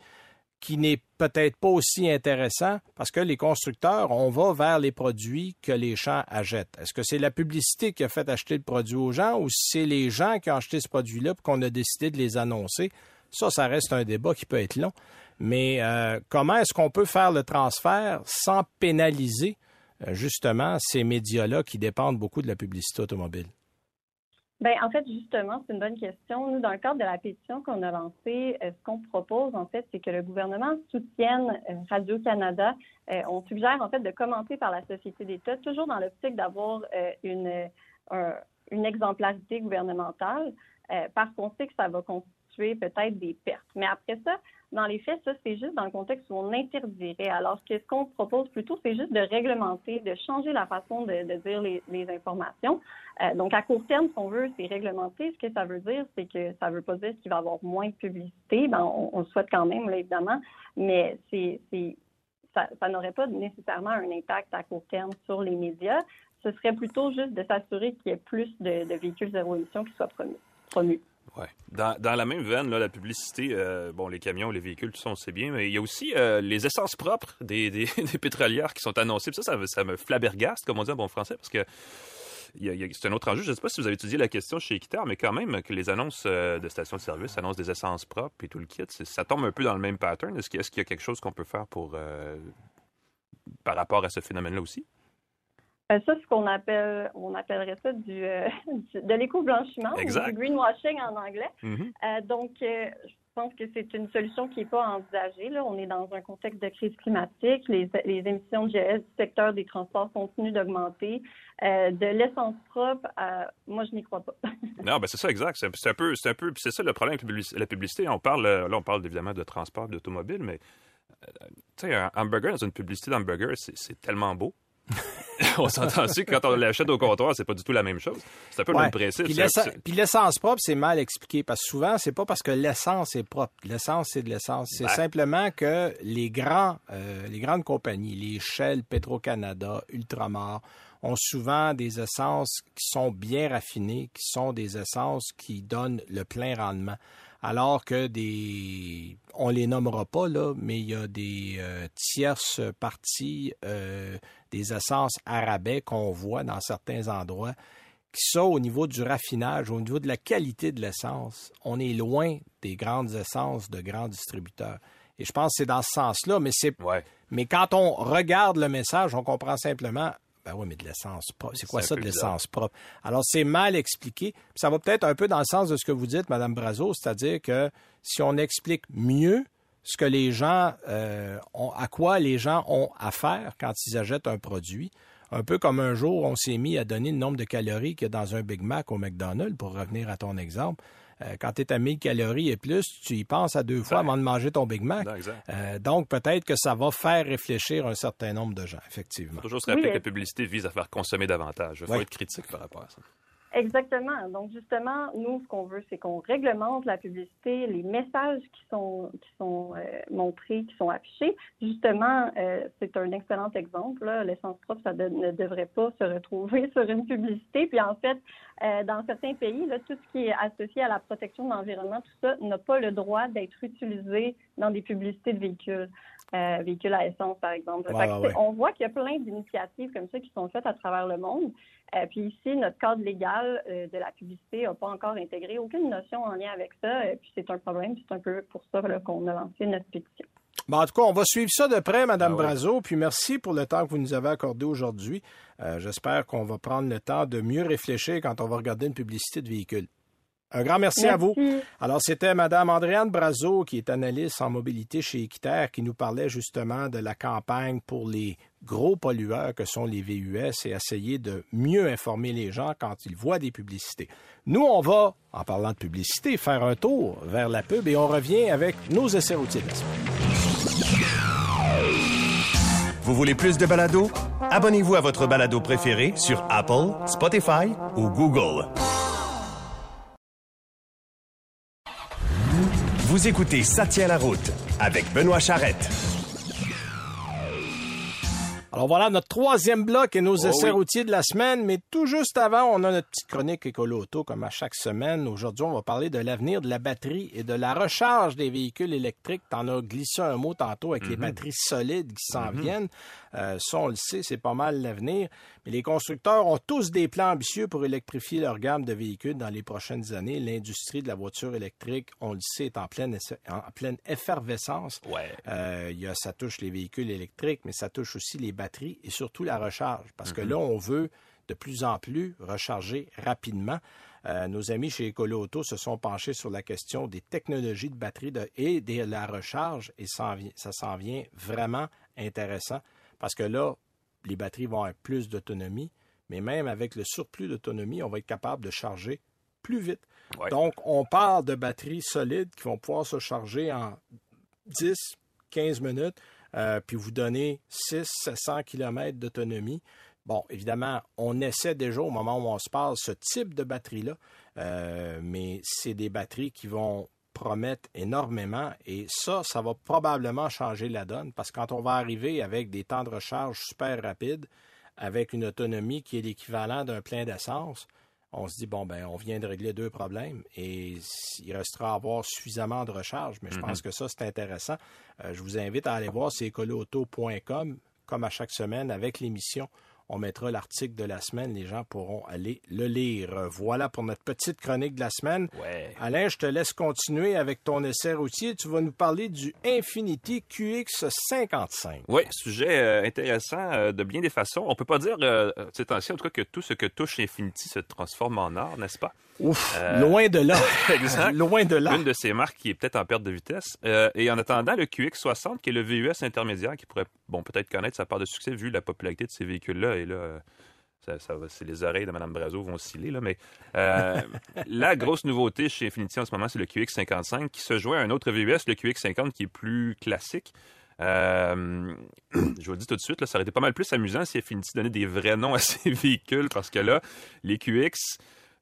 qui n'est peut-être pas aussi intéressant parce que les constructeurs, on va vers les produits que les gens achètent. Est-ce que c'est la publicité qui a fait acheter le produit aux gens ou c'est les gens qui ont acheté ce produit-là qu'on a décidé de les annoncer? Ça, ça reste un débat qui peut être long. Mais euh, comment est-ce qu'on peut faire le transfert sans pénaliser euh, justement ces médias-là qui dépendent beaucoup de la publicité automobile? Bien, en fait, justement, c'est une bonne question. Nous, dans le cadre de la pétition qu'on a lancée, euh, ce qu'on propose, en fait, c'est que le gouvernement soutienne euh, Radio-Canada. Euh, on suggère, en fait, de commenter par la société d'État, toujours dans l'optique d'avoir une, une exemplarité gouvernementale, parce qu'on sait que ça va constituer peut-être des pertes. Mais après ça, dans les faits, ça, c'est juste dans le contexte où on interdirait. Alors que ce qu'on propose plutôt, c'est juste de réglementer, de changer la façon de, dire les, informations. Euh, donc, à court terme, ce qu'on veut, c'est réglementer. Ce que ça veut dire, c'est que ça ne veut pas dire qu'il va y avoir moins de publicité. Ben, on, le souhaite quand même, là, évidemment, mais c'est, ça, n'aurait pas nécessairement un impact à court terme sur les médias. Ce serait plutôt juste de s'assurer qu'il y ait plus de, véhicules zéro émission qui soient promus. Ouais. Dans, dans la même veine, là, la publicité, euh, bon, les camions, les véhicules, tout ça, on sait bien, mais il y a aussi euh, les essences propres des, des, pétrolières qui sont annoncées. Ça, ça, me- flabbergaste, comme on dit en bon français, parce que c'est un autre enjeu. Je ne sais pas si vous avez étudié la question chez Equiterre, mais quand même, que les annonces euh, de stations de service annoncent des essences propres et tout le kit, ça tombe un peu dans le même pattern. Est-ce qu'il y y a quelque chose qu'on peut faire pour par rapport à ce phénomène-là aussi? Euh, ça, c'est ce qu'on appelle, on appellerait ça du, euh, du- de l'éco-blanchiment, du greenwashing en anglais. Mhm. Euh, donc, euh, je pense que c'est une solution qui n'est pas envisagée. Là. On est dans un contexte de crise climatique. Les, les émissions de GS du secteur des transports continuent d'augmenter. De l'essence propre, moi, je n'y crois pas. Non, ben c'est ça, exact. C'est un peu, c'est un peu, c'est ça le problème avec la publici- la publicité. On parle, là, on parle évidemment de transport, d'automobile, mais tu sais, un hamburger dans une publicité d'hamburger, c'est tellement beau. On s'entend dessus que quand on l'achète au comptoir, c'est pas du tout la même chose. C'est un peu le Ouais. même principe. Puis l'essence propre, c'est mal expliqué parce que souvent, c'est pas parce que l'essence est propre. L'essence, c'est de l'essence. C'est Ben. simplement que les grands, euh, les grandes compagnies, les Shell, Petro-Canada, Ultramar, ont souvent des essences qui sont bien raffinées, qui sont des essences qui donnent le plein rendement. Alors que des, on les nommera pas là, mais il y a des euh, tierces parties, euh, des essences arabais qu'on voit dans certains endroits qui ça, au niveau du raffinage, au niveau de la qualité de l'essence, on est loin des grandes essences de grands distributeurs. Et je pense que c'est dans ce sens-là, mais c'est Ouais. mais quand on regarde le message, on comprend simplement ben oui, mais de l'essence propre. C'est quoi ça de l'essence propre? Alors, c'est mal expliqué. Ça va peut-être un peu dans le sens de ce que vous dites, Madame Brazo, c'est-à-dire que si on explique mieux ce que les gens euh, ont, à quoi les gens ont affaire quand ils achètent un produit, un peu comme un jour, on s'est mis à donner le nombre de calories qu'il y a dans un Big Mac au McDonald's, pour revenir à ton exemple. Euh, quand tu es à 1000 calories et plus, tu y penses à deux fois Ouais. avant de manger ton Big Mac. Euh, donc, peut-être que ça va faire réfléchir un certain nombre de gens, effectivement. Faut toujours se rappeler Oui, que la publicité vise à faire consommer davantage. Il faut Ouais. être critique par rapport à ça. Exactement. Donc, justement, nous, ce qu'on veut, c'est qu'on réglemente la publicité, les messages qui sont, qui sont euh, montrés, qui sont affichés. Justement, euh, c'est un excellent exemple. là. L'essence propre, ça de- ne devrait pas se retrouver sur une publicité. Puis, en fait, euh, dans certains pays, là, tout ce qui est associé à la protection de l'environnement, tout ça n'a pas le droit d'être utilisé dans des publicités de véhicules. Euh, véhicules à essence, par exemple. Ouais, ouais. On voit qu'il y a plein d'initiatives comme ça qui sont faites à travers le monde. Euh, puis ici, notre cadre légal euh, de la publicité n'a pas encore intégré aucune notion en lien avec ça. Et puis c'est un problème. C'est un peu pour ça qu'on a lancé notre pétition. Bon, en tout cas, on va suivre ça de près, Madame Ah ouais. Brazo. Puis merci pour le temps que vous nous avez accordé aujourd'hui. Euh, J'espère qu'on va prendre le temps de mieux réfléchir quand on va regarder une publicité de véhicule. Un grand merci, à vous. Alors, c'était Madame Andréane Brazo, qui est analyste en mobilité chez Équiterre, qui nous parlait justement de la campagne pour les gros pollueurs que sont les VUS et essayer de mieux informer les gens quand ils voient des publicités. Nous, on va, en parlant de publicité, faire un tour vers la pub et on revient avec nos essais routiers. Vous voulez plus de balado? Abonnez-vous à votre balado préféré sur Apple, Spotify ou Google. Vous écoutez Ça tient la route avec Benoît Charrette. Alors voilà notre troisième bloc et nos Oh essais oui. routiers de la semaine. Mais tout juste avant, on a notre petite chronique Écolo Auto comme à chaque semaine. Aujourd'hui, on va parler de l'avenir de la batterie et de la recharge des véhicules électriques. T'en as glissé un mot tantôt avec les Mhm. batteries solides qui s'en viennent. Euh, ça, on le sait, c'est pas mal l'avenir. Mais les constructeurs ont tous des plans ambitieux pour électrifier leur gamme de véhicules dans les prochaines années. L'industrie de la voiture électrique, on le sait, est en pleine, en pleine effervescence. Ouais. Euh, il y a, ça touche les véhicules électriques, mais ça touche aussi les batteries et surtout la recharge. Parce que là, on veut de plus en plus recharger rapidement. Euh, nos amis chez Ecolo Auto se sont penchés sur la question des technologies de batterie de- et de la recharge et ça s'en vient vraiment intéressant parce que là, les batteries vont avoir plus d'autonomie, mais même avec le surplus d'autonomie, on va être capable de charger plus vite. Ouais. Donc, on parle de batteries solides qui vont pouvoir se charger en 10, 15 minutes, euh, puis vous donner 6, 700 km d'autonomie. Bon, évidemment, on essaie déjà au moment où on se parle ce type de batterie-là, euh, mais c'est des batteries qui vont promettre énormément et ça, ça va probablement changer la donne parce que quand on va arriver avec des temps de recharge super rapides, avec une autonomie qui est l'équivalent d'un plein d'essence, on se dit, bon, ben, on vient de régler deux problèmes et il restera à avoir suffisamment de recharge. Mais je pense que ça, c'est intéressant. Euh, je vous invite à aller voir, c'est écoloauto.com, comme à chaque semaine, avec l'émission. On mettra l'article de la semaine. Les gens pourront aller le lire. Voilà pour notre petite chronique de la semaine. Ouais. Alain, je te laisse continuer avec ton essai routier. Tu vas nous parler du Infinity QX55. Oui, sujet euh, intéressant euh, de bien des façons. On peut pas dire, euh, ces temps-ci, en tout cas, que tout ce que touche Infinity se transforme en or, n'est-ce pas? Ouf, Euh, loin de là. Exact. loin de là. Une de ces marques qui est peut-être en perte de vitesse. Euh, et en attendant, le QX60, qui est le VUS intermédiaire, qui pourrait, bon, peut-être connaître sa part de succès vu la popularité de ces véhicules-là. Et là, euh, ça, c'est les oreilles de Mme Brazo vont osciller, là. Mais euh, la grosse nouveauté chez Infiniti en ce moment, c'est le QX55 qui se joint à un autre VUS, le QX50, qui est plus classique. Euh, je vous le dis tout de suite, là, ça aurait été pas mal plus amusant si Infiniti donnait des vrais noms à ces véhicules, parce que là, les QX,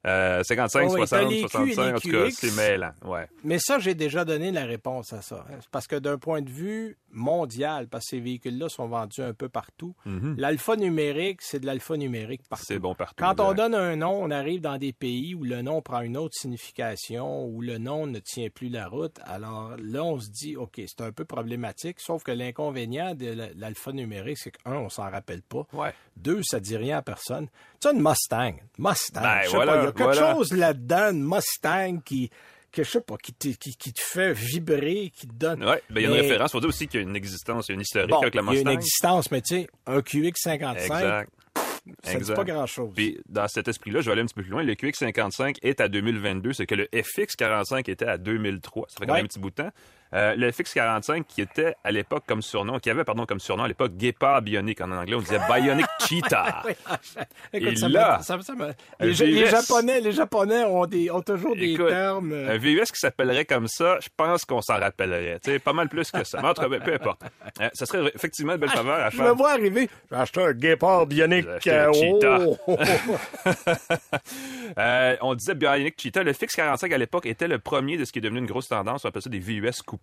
euh, 55, Oh oui, t'as 60, les Q et 65, les en tout cas, c'est mêlant. Ouais. Mais ça, j'ai déjà donné la réponse à ça. hein. Parce que d'un point de vue mondial, parce que ces véhicules-là sont vendus un peu partout, l'alpha numérique, c'est de l'alpha numérique partout. C'est bon partout. Quand on donne un nom, on arrive dans des pays où le nom prend une autre signification, où le nom ne tient plus la route. Alors là, on se dit, OK, c'est un peu problématique, sauf que l'inconvénient de la- l'alpha numérique, c'est que, un, on s'en rappelle pas. Ouais. Deux, ça dit rien à personne. Tu as une Mustang. Mustang. Ben, je sais voilà, pas, il y a quelque voilà. chose là-dedans, une Mustang qui, que je sais pas, qui te, qui, qui te fait vibrer, qui te donne. Ouais, ben, il y a une Mais- référence. Faut dire aussi qu'il y a une existence, il y a une historique Bon, avec la il y a une Mustang. existence, mais tu sais, un QX55, Exact. ça dit pas grand-chose. Puis dans cet esprit-là, je vais aller un petit peu plus loin. Le QX55 est à 2022, c'est que le FX45 était à 2003. Ça fait quand Ouais. même un petit bout de temps. Euh, le FX45 qui était à l'époque comme surnom, qui avait pardon comme surnom à l'époque Guépard Bionic en anglais, on disait Bionic Cheetah. Oui, Écoute, Et ça là, ça me- ça me- un les. Japonais, les Japonais ont, des, ont toujours des Écoute, termes. euh, Un VUS qui s'appellerait comme ça, je pense qu'on s'en rappellerait. Tu sais, pas mal plus que ça. Mais ben, peu importe. Euh, ça serait effectivement une belle faveur à Ah, je me faire. vois arriver. J'ai acheté un guépard bionique. Euh, cheetah. oh. Euh, on disait Bionic Cheetah. Le Fix 45 à l'époque était le premier de ce qui est devenu une grosse tendance. On appelle ça des VUS coupés.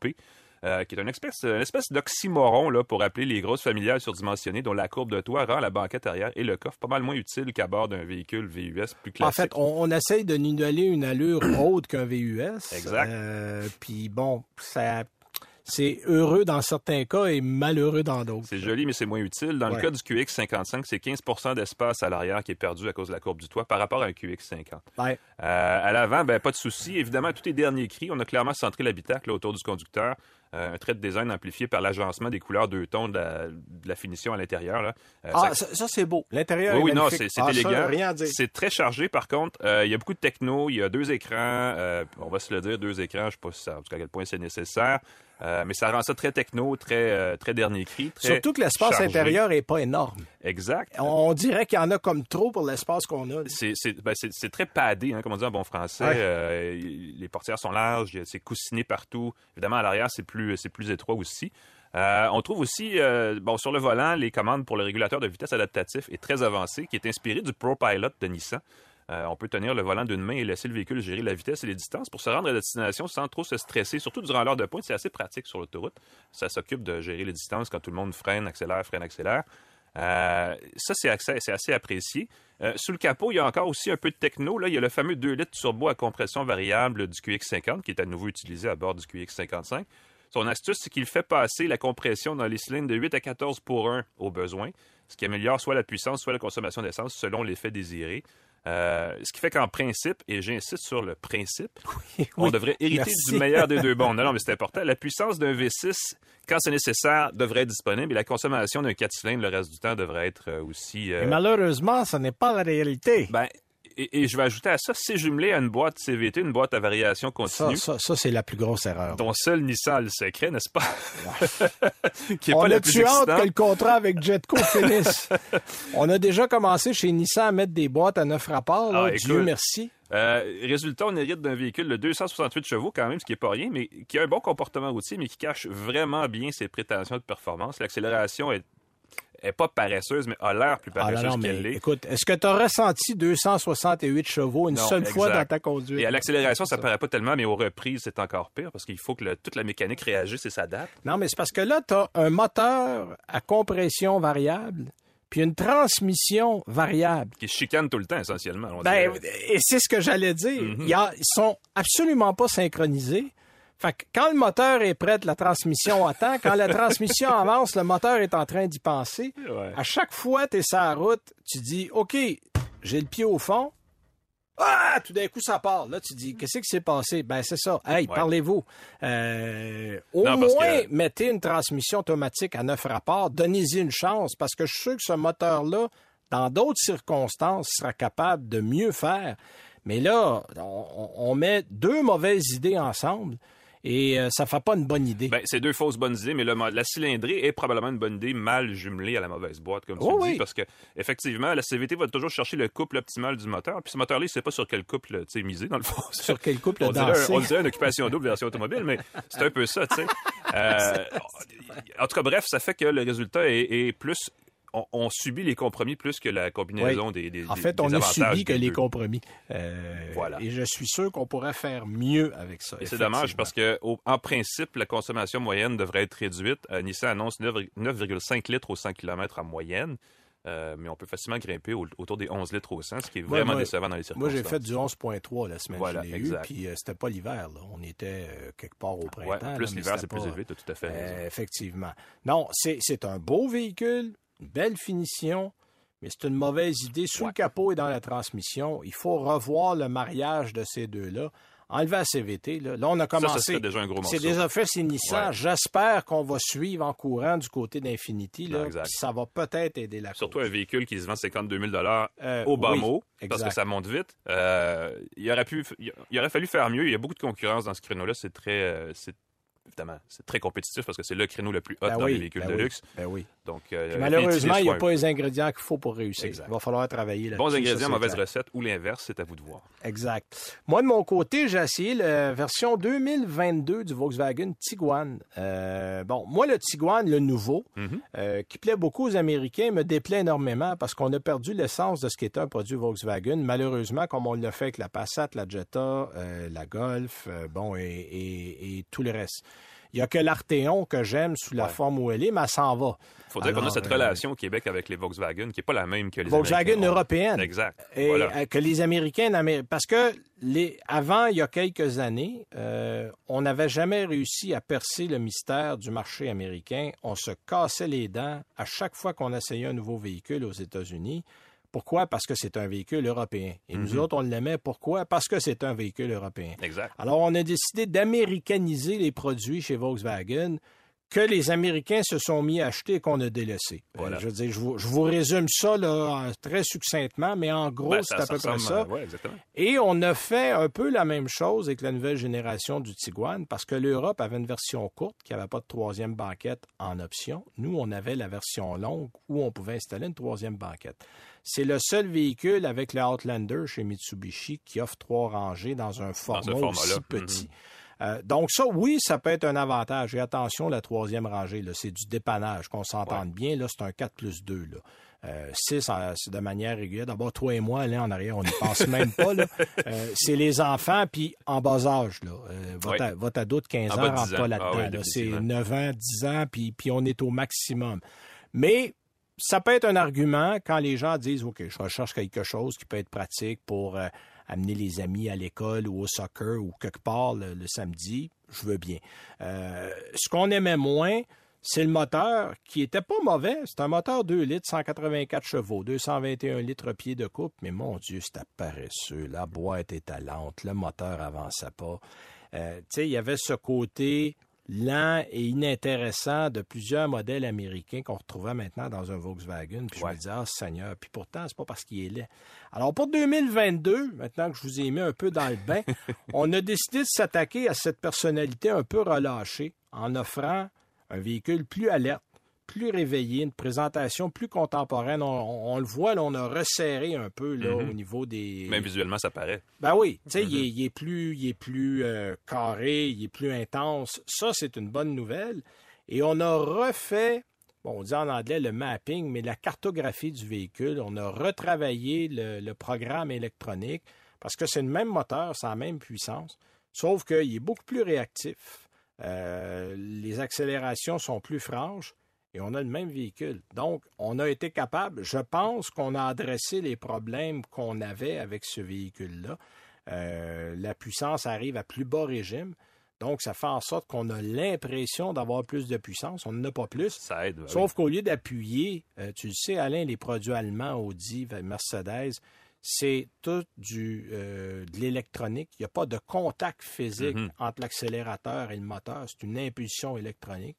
Euh, qui est une espèce, une espèce d'oxymoron là, pour appeler les grosses familiales surdimensionnées dont la courbe de toit rend la banquette arrière et le coffre pas mal moins utile qu'à bord d'un véhicule VUS plus En classique. fait, on, on essaye de nous donner une allure haute qu'un VUS. Exact. Euh, Puis bon, ça, c'est heureux dans certains cas et malheureux dans d'autres. C'est joli, mais c'est moins utile. Dans Ouais. le cas du QX55, c'est 15% d'espace à l'arrière qui est perdu à cause de la courbe du toit par rapport à un QX50. Ouais. Euh, à l'avant, ben, pas de souci. Évidemment, tout est dernier cri. On a clairement centré l'habitacle autour du conducteur. Euh, un trait de design amplifié par l'agencement des couleurs deux tons de la, de la finition à l'intérieur. Euh, Ah, ça- c'est beau. L'intérieur oui, est oui, non, magnifique. c'est c'est Ah, élégant. à. C'est très chargé, par contre. Euh, il y a beaucoup de techno. Il y a deux écrans. on va se le dire, deux écrans. Je sais pas si ça, jusqu'à quel point c'est nécessaire. Euh, mais ça rend ça très techno, très, euh, très dernier cri. très Surtout que l'espace intérieur est pas énorme. Exact. On dirait qu'il y en a comme trop pour l'espace qu'on a. C'est c'est- ben, très padé, hein, comme on dit en bon français. Ouais. Euh, les portières sont larges, c'est coussiné partout. Évidemment, à l'arrière, c'est plus, c'est plus étroit aussi. Euh, on trouve aussi, euh, bon, sur le volant, les commandes pour le régulateur de vitesse adaptatif est très avancé, qui est inspiré du ProPilot de Nissan. Euh, on peut tenir le volant d'une main et laisser le véhicule gérer la vitesse et les distances pour se rendre à destination sans trop se stresser, surtout durant l'heure de pointe. C'est assez pratique sur l'autoroute. Ça s'occupe de gérer les distances quand tout le monde freine, accélère, freine, accélère. Ça, c'est assez, apprécié. Sous le capot, il y a encore aussi un peu de techno. Là. Il y a le fameux 2 litres turbo à compression variable du QX50 qui est à nouveau utilisé à bord du QX55. Son astuce, c'est qu'il fait passer la compression dans les cylindres de 8 à 14 pour 1 au besoin, ce qui améliore soit la puissance, soit la consommation d'essence selon l'effet désiré. Euh, ce qui fait qu'en principe, et j'insiste sur le principe, on Oui, devrait hériter merci. du meilleur des deux mondes. Non, non, mais c'est important. La puissance d'un V6, quand c'est nécessaire, devrait être disponible et la consommation d'un 4 cylindres le reste du temps devrait être euh, aussi... euh, Et malheureusement, ce n'est pas la réalité. ben, et, et je vais ajouter à ça, c'est jumelé à une boîte CVT, une boîte à variation continue. ça, ça, c'est la plus grosse erreur. dont seul Nissan le secret, n'est-ce pas? qui est On pas a plus hâte que le contrat avec Jetco finisse. On a déjà commencé chez Nissan à mettre des boîtes à neuf rapports. là. Ah, Dieu écoute. merci. Euh, résultat, on hérite d'un véhicule de 268 chevaux, quand même, ce qui est pas rien, mais qui a un bon comportement routier, mais qui cache vraiment bien ses prétentions de performance. L'accélération est, est pas paresseuse, mais a l'air plus Ah, paresseuse qu'elle l'est. écoute, est-ce que tu as ressenti 268 chevaux une Non, seule fois dans ta conduite? Et à l'accélération, ça paraît pas tellement, mais aux reprises, c'est encore pire parce qu'il faut que le- toute la mécanique réagisse et s'adapte. Non, mais c'est parce que là, tu as un moteur à compression variable, puis une transmission variable. Qui chicane tout le temps, essentiellement. on Ben, et c'est ce que j'allais dire. Y a- ils sont absolument pas synchronisés. Fait que quand le moteur est prêt, la transmission attend. Quand la transmission avance, le moteur est en train d'y penser. Ouais. À chaque fois, tu es sur la route, tu dis, OK, j'ai le pied au fond. Ah, tout d'un coup, ça part. Là, tu dis, qu'est-ce qui s'est passé? Ben, c'est ça. Hey, Ouais. parlez-vous. Euh, au Non, moins, que- mettez une transmission automatique à neuf rapports. Donnez-y une chance parce que je suis sûr que ce moteur-là, dans d'autres circonstances, sera capable de mieux faire. Mais là, on, on met deux mauvaises idées ensemble et euh, ça fait pas une bonne idée. Ben, c'est deux fausses bonnes idées, mais le la cylindrée est probablement une bonne idée mal jumelée à la mauvaise boîte, comme tu Oh dis, oui. parce que effectivement, la CVT va toujours chercher le couple optimal du moteur, puis ce moteur-là, il sait pas sur quel couple tu miser, dans le fond. Sur quel couple on dirait, on dirait une occupation double version automobile, mais c'est un peu ça, tu sais. Euh, en tout cas, bref, ça fait que le résultat est, est plus... On, on subit les compromis plus que la combinaison Oui. des, des En des- fait, on a subi que les deux. compromis. Euh, Voilà. Et je suis sûr qu'on pourrait faire mieux avec ça. Et c'est dommage parce que, au- en principe, la consommation moyenne devrait être réduite. Euh, Nissan annonce 9 9,5 litres au 100 km en moyenne. Euh, mais on peut facilement grimper au- autour des 11 litres au 100, ce qui est Ouais, vraiment moi- décevant dans les Moi, circonstances. j'ai fait du 11.3 la semaine Voilà, que je eu, puis euh, c'était pas l'hiver. On était euh, quelque part au printemps. Ouais, plus l'hiver, c'est plus élevé, tu as tout à fait raison. Effectivement. Non, c'est un beau véhicule, belle finition, mais c'est une mauvaise idée. Sous Ouais. le capot et dans la transmission, il faut revoir le mariage de ces deux-là. Enlever la CVT, là, Là, on a Ça, ça commencé. serait déjà un gros morceau. C'est déjà fait, c'est. Ouais. J'espère qu'on va suivre en courant du côté d'Infinity. Là, puis Ça va peut-être aider la Surtout cause. un véhicule qui se vend 52 000 Euh, au bas oui, mot, parce que ça monte vite. Euh, il, aurait pu, il aurait fallu faire mieux. Il y a beaucoup de concurrence dans ce créneau-là. C'est très, euh, c'est, évidemment, c'est très compétitif parce que c'est le créneau le plus haut Ben dans oui, les véhicules ben de oui, luxe. ben oui. Donc, euh, malheureusement, il n'y a pas les ingrédients qu'il faut pour réussir. Exact. Il va falloir travailler là Bons ingrédients, mauvaises recettes ou l'inverse, c'est à vous de voir. Exact. Moi, de mon côté, j'ai essayé la version 2022 du Volkswagen Tiguan. Euh, bon, moi, le Tiguan, le nouveau, Mhm. euh, qui plaît beaucoup aux Américains, me déplaît énormément parce qu'on a perdu l'essence de ce qu'était un produit Volkswagen. Malheureusement, comme on l'a fait avec la Passat, la Jetta, euh, la Golf, bon, et, et- et tout le reste. Il n'y a que l'Arteon que j'aime sous la Ouais. forme où elle est, mais elle s'en va. Il faut dire qu'on a cette euh, relation au Québec avec les Volkswagen qui n'est pas la même que les Volkswagen Américains européenne. Exact. Et Voilà. euh, que les Américains parce que les avant il y a quelques années, euh, on n'avait jamais réussi à percer le mystère du marché américain. On se cassait les dents à chaque fois qu'on essayait un nouveau véhicule aux États-Unis. Pourquoi? Parce que c'est un véhicule européen. Et nous Mhm. autres, on l'aimait. Pourquoi? Parce que c'est un véhicule européen. Exact. Alors, on a décidé d'américaniser les produits chez Volkswagen que les Américains se sont mis à acheter et qu'on a délaissé. Euh, Voilà. je veux dire, je vous, je vous résume ça là, très succinctement, mais en gros, Ben, c'est à peu près ça. à- ouais, exactement. Et on a fait un peu la même chose avec la nouvelle génération du Tiguan parce que l'Europe avait une version courte qui n'avait pas de troisième banquette en option. Nous, on avait la version longue où on pouvait installer une troisième banquette. C'est le seul véhicule avec le Outlander chez Mitsubishi qui offre trois rangées dans un format format-là. aussi Mhm. petit. Euh, donc ça, oui, ça peut être un avantage. Et attention, la troisième rangée, c'est du dépannage, qu'on s'entende bien. Là, c'est un 4 plus 2. Là. Euh, 6 en- c'est de manière régulière. D'abord, toi et moi, là, en arrière, on n'y pense même pas. Euh, c'est les enfants, puis en bas âge. Là. Euh, votre, Oui. votre ado de 15 En ans de rentre 10 pas là-dedans. Ah oui, là. c'est définitivement. 9 ans, 10 ans, puis, puis on est au maximum. Mais ça peut être un argument quand les gens disent OK, je recherche quelque chose qui peut être pratique pour euh, amener les amis à l'école ou au soccer ou quelque part le, samedi, je veux bien. Euh, ce qu'on aimait moins, c'est le moteur qui était pas mauvais. C'est un moteur 2 litres, 184 chevaux, 221 litres pied de coupe, mais mon Dieu, c'était paresseux. La boîte était lente, le moteur avançait pas. Euh, tu sais, il y avait ce côté lent et inintéressant de plusieurs modèles américains qu'on retrouvait maintenant dans un Volkswagen. Puis je me disais, ah Seigneur, puis pourtant, c'est pas parce qu'il est laid. Alors pour 2022, maintenant que je vous ai mis un peu dans le bain, on a décidé de s'attaquer à cette personnalité un peu relâchée en offrant un véhicule plus alerte, plus réveillé, une présentation plus contemporaine. On, le voit, là, on a resserré un peu là, Mhm. au niveau des... Même visuellement, ça paraît. Ben oui, tu sais, Mhm. il, est, il est plus, il est plus euh, carré, il est plus intense. Ça, c'est une bonne nouvelle. Et on a refait, bon, on dit en anglais le mapping, mais la cartographie du véhicule. On a retravaillé le, le programme électronique parce que c'est le même moteur, c'est la même puissance, sauf qu'il est beaucoup plus réactif. Euh, les accélérations sont plus franches. Et on a le même véhicule. Donc, on a été capable, je pense qu'on a adressé les problèmes qu'on avait avec ce véhicule-là. Euh, la puissance arrive à plus bas régime. Donc, ça fait en sorte qu'on a l'impression d'avoir plus de puissance. On n'en a pas plus. Ça aide. Sauf qu'au lieu d'appuyer, euh, tu le sais, Alain, les produits allemands, Audi, Mercedes, c'est tout du, euh, de l'électronique. Il n'y a pas de contact physique Mhm. entre l'accélérateur et le moteur. C'est une impulsion électronique.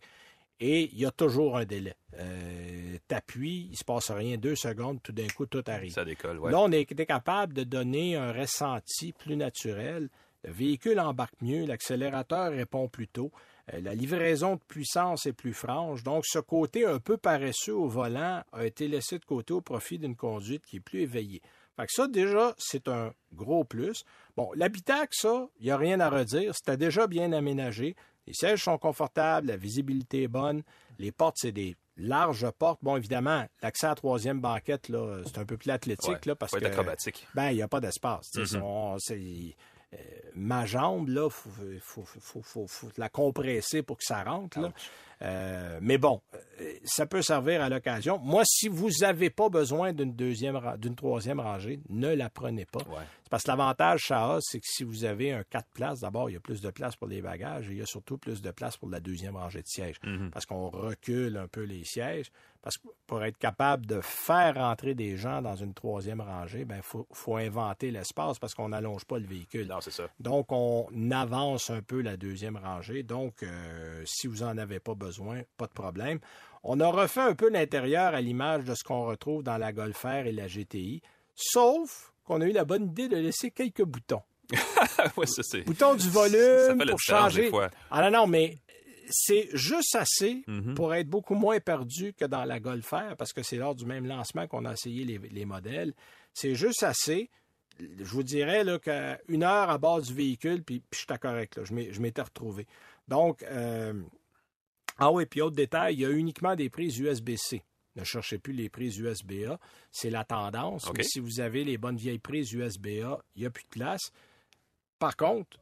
Et il y a toujours un délai. Euh, T'appuies, il se passe rien, deux secondes, tout d'un coup, tout arrive. Ça décolle, ouais. Là, on été capable de donner un ressenti plus naturel. Le véhicule embarque mieux, l'accélérateur répond plus tôt, euh, la livraison de puissance est plus franche. Donc, ce côté un peu paresseux au volant a été laissé de côté au profit d'une conduite qui est plus éveillée. Fait que ça, déjà, c'est un gros plus. Bon, l'habitacle, ça, il n'y a rien à redire. C'était déjà bien aménagé. Les sièges sont confortables, la visibilité est bonne. Les portes, c'est des larges portes. Bon, évidemment, l'accès à la troisième banquette, là, c'est un peu plus athlétique, Ouais, là, parce que acrobatique. ben, il n'y a pas d'espace. Mhm. on- c'est- euh, ma jambe, là, faut, faut, faut, faut, faut la compresser pour que ça rentre. Là. Euh, mais bon, euh, ça peut servir à l'occasion. Moi, si vous n'avez pas besoin d'une deuxième, d'une troisième rangée, ne la prenez pas. Ouais. Parce que l'avantage, ça c'est que si vous avez un 4 places, d'abord, il y a plus de place pour les bagages et il y a surtout plus de place pour la deuxième rangée de sièges. Mhm. Parce qu'on recule un peu les sièges. Parce que pour être capable de faire rentrer des gens dans une troisième rangée, ben faut, faut inventer l'espace parce qu'on n'allonge pas le véhicule. Non, c'est ça. Donc, on avance un peu la deuxième rangée. Donc, euh, si vous en avez pas besoin, pas de problème. On a refait un peu l'intérieur à l'image de ce qu'on retrouve dans la Golf R et la GTI, sauf qu'on a eu la bonne idée de laisser quelques boutons. ouais, ça, c'est. Boutons du volume pour des changer. fois. Ah non, non, mais c'est juste assez Mhm. pour être beaucoup moins perdu que dans la Golf R, parce que c'est lors du même lancement qu'on a essayé les, les modèles. C'est juste assez. Je vous dirais là, qu'une heure à bord du véhicule, puis, puis j'étais correct, là, je je m'étais retrouvé. Donc, euh, ah oui, puis autre détail, il y a uniquement des prises USB-C. Ne cherchez plus les prises USB-A. C'est la tendance. Mais si vous avez les bonnes vieilles prises USB-A, il n'y a plus de place. Par contre,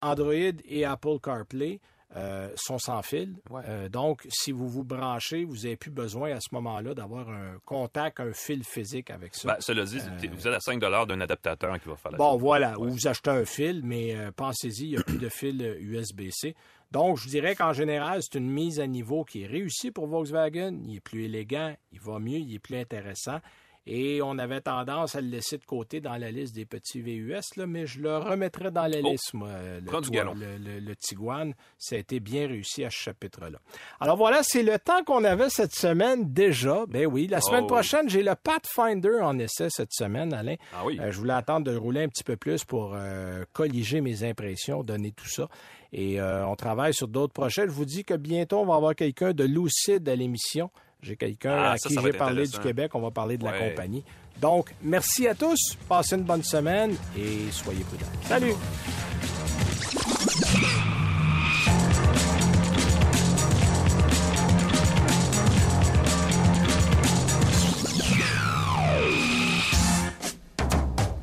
Android et Apple CarPlay euh, sont sans fil. Ouais. Euh, donc, si vous vous branchez, vous n'avez plus besoin à ce moment-là d'avoir un contact, un fil physique avec ça. Ben, cela dit, vous êtes à 5 d'un adaptateur qui va faire la Bon, voilà, Ouais. ou vous achetez un fil, mais euh, pensez-y, il n'y a plus de fil euh, USB-C. Donc, je dirais qu'en général, c'est une mise à niveau qui est réussie pour Volkswagen. Il est plus élégant, il va mieux, il est plus intéressant. Et on avait tendance à le laisser de côté dans la liste des petits VUS, là, mais je le remettrais dans la Oh, liste, moi. Le, prends du Tour- galon. le, le- le Tiguan, ça a été bien réussi à ce chapitre-là. Alors voilà, c'est le temps qu'on avait cette semaine déjà. Ben oui, la semaine Oh. prochaine, j'ai le Pathfinder en essai cette semaine, Alain. Ah oui. Euh, je voulais attendre de le rouler un petit peu plus pour euh, colliger mes impressions, donner tout ça. Et euh, on travaille sur d'autres projets. Je vous dis que bientôt, on va avoir quelqu'un de lucide à l'émission. J'ai quelqu'un Ah, à ça, qui j'ai parlé du. Québec. On va parler de la compagnie. Donc, merci à tous. Passez une bonne semaine et soyez prudents. Salut!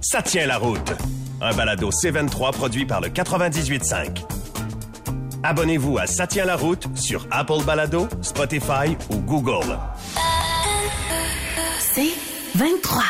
Ça tient la route. Un balado C23 produit par le 98.5. Abonnez-vous à Ça tient la route sur Apple Balado, Spotify ou Google. C'est 23.